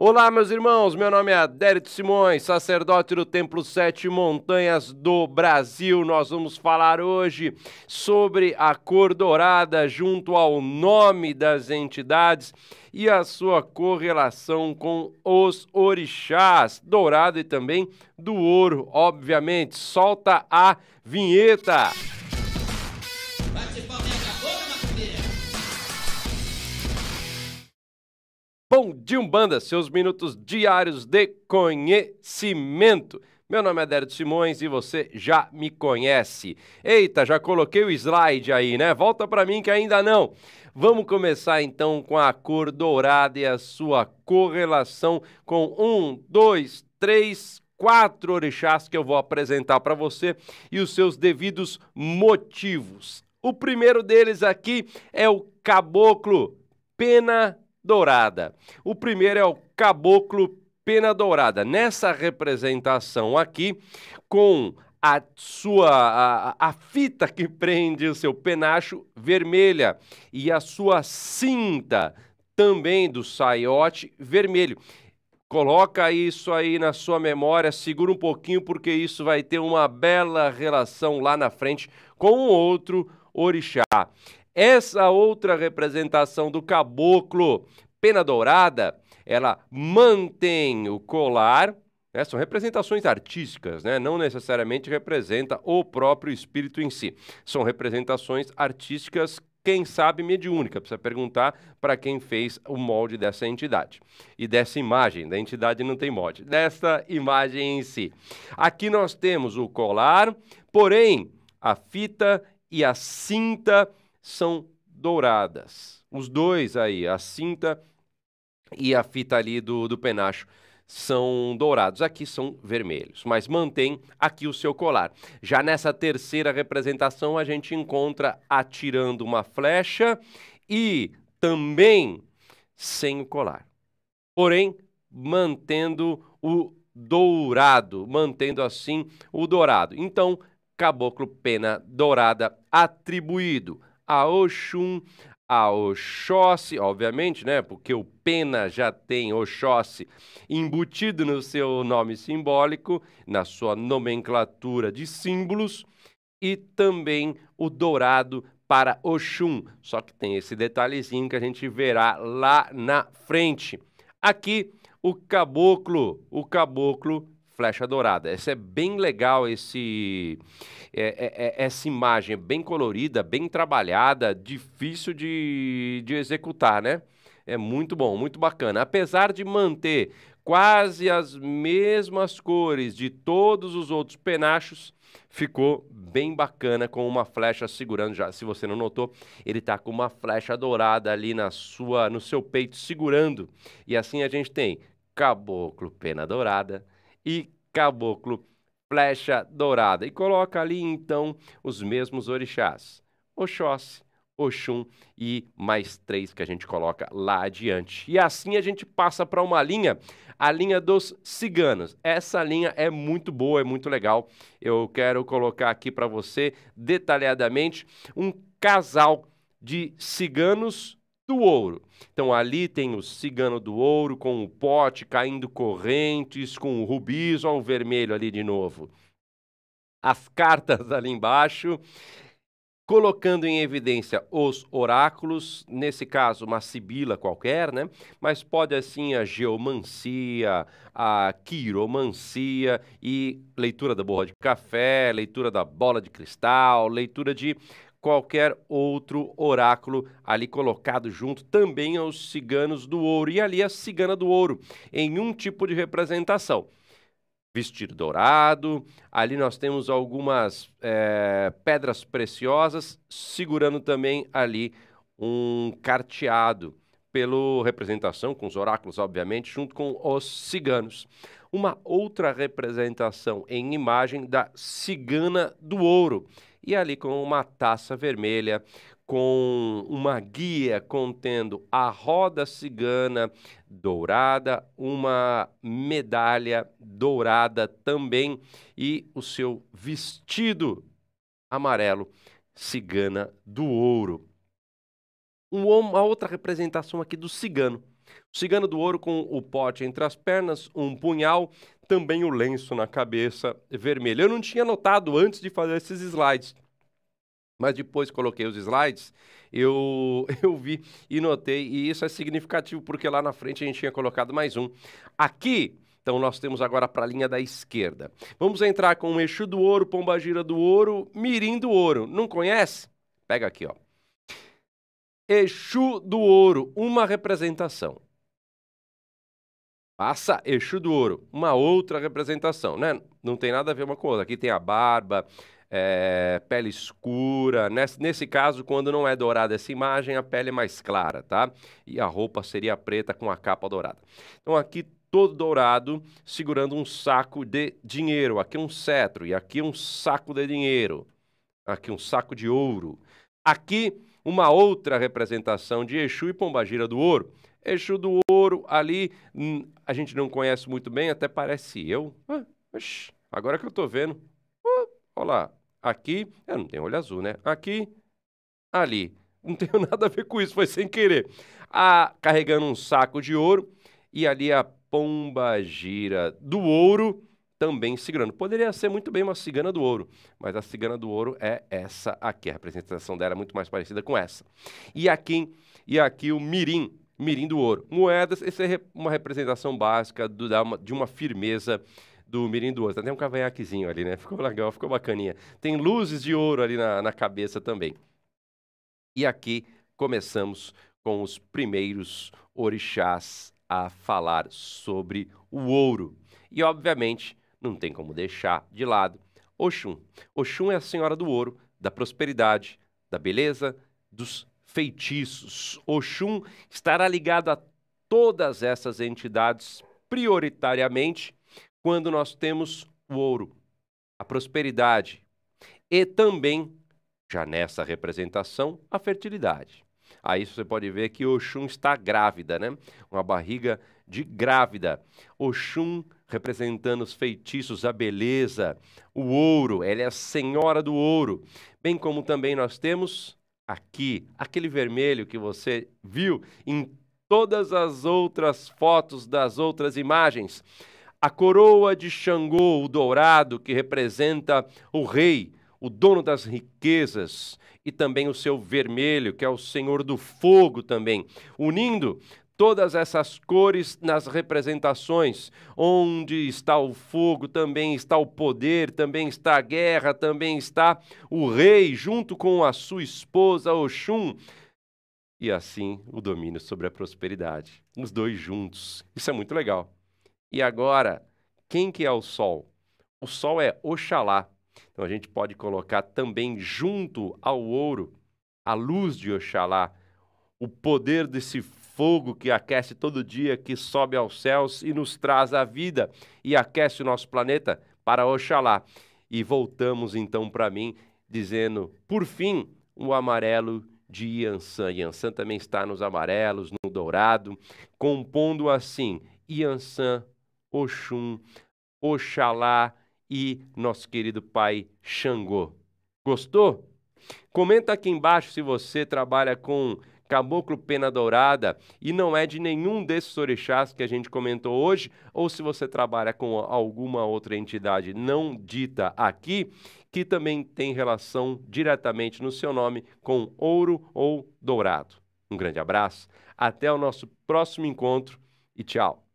Olá, meus irmãos. Meu nome é Adérito Simões, sacerdote do Templo Sete Montanhas do Brasil. Nós vamos falar hoje sobre a cor dourada junto ao nome das entidades e a sua correlação com os orixás, dourado e também do ouro, obviamente. Solta a vinheta. Bom dia, Umbanda, seus minutos diários de conhecimento. Meu nome é Dério Simões e você já me conhece. Eita, já coloquei o slide aí, né? Volta para mim que ainda não. Vamos começar então com a cor dourada e a sua correlação com um, dois, três, quatro orixás que eu vou apresentar para você e os seus devidos motivos. O primeiro deles aqui é o caboclo pena dourada. O primeiro é o caboclo pena dourada. Nessa representação aqui, com a sua a, a, fita que prende o seu penacho vermelha e a sua cinta também do saiote vermelho. Coloca isso aí na sua memória, segura um pouquinho porque isso vai ter uma bela relação lá na frente com outro orixá. Essa outra representação do caboclo pena dourada, ela mantém o colar, né? são representações artísticas, né? não necessariamente representa o próprio espírito em si. São representações artísticas quem sabe mediúnica, precisa perguntar para quem fez o molde dessa entidade. E dessa imagem, da entidade não tem molde, dessa imagem em si. Aqui nós temos o colar, porém a fita e a cinta são douradas. Os dois aí, a cinta e a fita ali do, do penacho, são dourados. Aqui são vermelhos, mas mantém aqui o seu colar. Já nessa terceira representação, a gente encontra atirando uma flecha e também sem o colar. Porém, mantendo o dourado, mantendo assim o dourado. Então, caboclo pena dourada atribuído a Oxum, a Oxóssi, obviamente, né? Porque o pena já tem Oxóssi embutido no seu nome simbólico, na sua nomenclatura de símbolos, e também o dourado para Oxum. Só que tem esse detalhezinho que a gente verá lá na frente. Aqui o caboclo, o caboclo flecha dourada. Essa é bem legal, esse, é, é, é, essa imagem, bem colorida, bem trabalhada, difícil de, de executar, né? É muito bom, muito bacana. Apesar de manter quase as mesmas cores de todos os outros penachos, ficou bem bacana com uma flecha segurando já. Se você não notou, ele está com uma flecha dourada ali na sua, no seu peito segurando. E assim a gente tem caboclo pena dourada, e caboclo flecha dourada. E coloca ali então os mesmos orixás: Oxóssi, Oxum e mais três que a gente coloca lá adiante. E assim a gente passa para uma linha, a linha dos ciganos. Essa linha é muito boa, é muito legal. Eu quero colocar aqui para você detalhadamente um casal de ciganos do ouro. Então ali tem o cigano do ouro com o pote caindo correntes, com o rubis, olha o vermelho ali de novo. As cartas ali embaixo, colocando em evidência os oráculos, nesse caso uma sibila qualquer, né? Mas pode assim a geomancia, a quiromancia e leitura da borra de café, leitura da bola de cristal, leitura de qualquer outro oráculo ali colocado junto também aos ciganos do ouro. E ali a cigana do ouro, em um tipo de representação. Vestido dourado, ali nós temos algumas é, pedras preciosas, segurando também ali um carteado, pela representação, com os oráculos, obviamente, junto com os ciganos. Uma outra representação em imagem da cigana do ouro e ali com uma taça vermelha com uma guia contendo a roda cigana dourada, uma medalha dourada também e o seu vestido amarelo cigana do ouro. Uma outra representação aqui do cigano. Cigano do ouro com o pote entre as pernas, um punhal, também o lenço na cabeça vermelho. Eu não tinha notado antes de fazer esses slides, mas depois coloquei os slides, eu, eu vi e notei, e isso é significativo, porque lá na frente a gente tinha colocado mais um. Aqui, então nós temos agora para a linha da esquerda. Vamos entrar com o Exu do Ouro, Pombagira do Ouro, Mirim do Ouro. Não conhece? Pega aqui, ó. Exu do Ouro, uma representação. Passa Exu do Ouro, uma outra representação, né? Não tem nada a ver uma com outra. Aqui tem a barba, é, pele escura. Nesse, nesse caso, quando não é dourada essa imagem, a pele é mais clara, tá? E a roupa seria preta com a capa dourada. Então aqui todo dourado, segurando um saco de dinheiro. Aqui um cetro e aqui um saco de dinheiro. Aqui um saco de ouro. Aqui uma outra representação de Exu e Pombagira do Ouro. Eixo do ouro ali, hum, a gente não conhece muito bem, até parece eu. Ah, agora que eu tô vendo. Uh, olha lá, aqui, eu não tenho olho azul, né? Aqui, ali. Não tenho nada a ver com isso, foi sem querer. Ah, carregando um saco de ouro e ali a pomba gira do ouro também segurando. Poderia ser muito bem uma cigana do ouro, mas a cigana do ouro é essa aqui. A representação dela é muito mais parecida com essa. E aqui, e aqui o mirim, mirim do ouro. Moedas, essa é uma representação básica do, de uma firmeza do mirim do ouro. Tem um cavanhaquezinho ali, né? Ficou legal, ficou bacaninha. Tem luzes de ouro ali na, na cabeça também. E aqui começamos com os primeiros orixás a falar sobre o ouro. E, obviamente, não tem como deixar de lado Oxum. Oxum é a senhora do ouro, da prosperidade, da beleza, dos feitiços. Oxum estará ligado a todas essas entidades prioritariamente quando nós temos o ouro, a prosperidade e também, já nessa representação, a fertilidade. Aí você pode ver que Oxum está grávida, né? Uma barriga de grávida. Oxum representando os feitiços, a beleza, o ouro, ela é a senhora do ouro. Bem como também nós temos aqui, aquele vermelho que você viu em todas as outras fotos das outras imagens. A coroa de Xangô, o dourado, que representa o rei, o dono das riquezas, e também o seu vermelho, que é o senhor do fogo também, unindo todas essas cores nas representações. Onde está o fogo, também está o poder, também está a guerra, também está o rei, junto com a sua esposa Oxum. E assim o domínio sobre a prosperidade. Os dois juntos. Isso é muito legal. E agora, quem que é o sol? O sol é Oxalá. Então a gente pode colocar também junto ao ouro a luz de Oxalá, o poder desse fogo que aquece todo dia, que sobe aos céus e nos traz a vida e aquece o nosso planeta para Oxalá. E voltamos então para mim, dizendo, por fim, o amarelo de Yansan. Yansan também está nos amarelos, no dourado, compondo assim Yansan, Oxum, Oxalá e nosso querido pai Xangô. Gostou? Comenta aqui embaixo se você trabalha com caboclo pena dourada e não é de nenhum desses orixás que a gente comentou hoje, ou se você trabalha com alguma outra entidade não dita aqui, que também tem relação diretamente no seu nome com ouro ou dourado. Um grande abraço, até o nosso próximo encontro e tchau!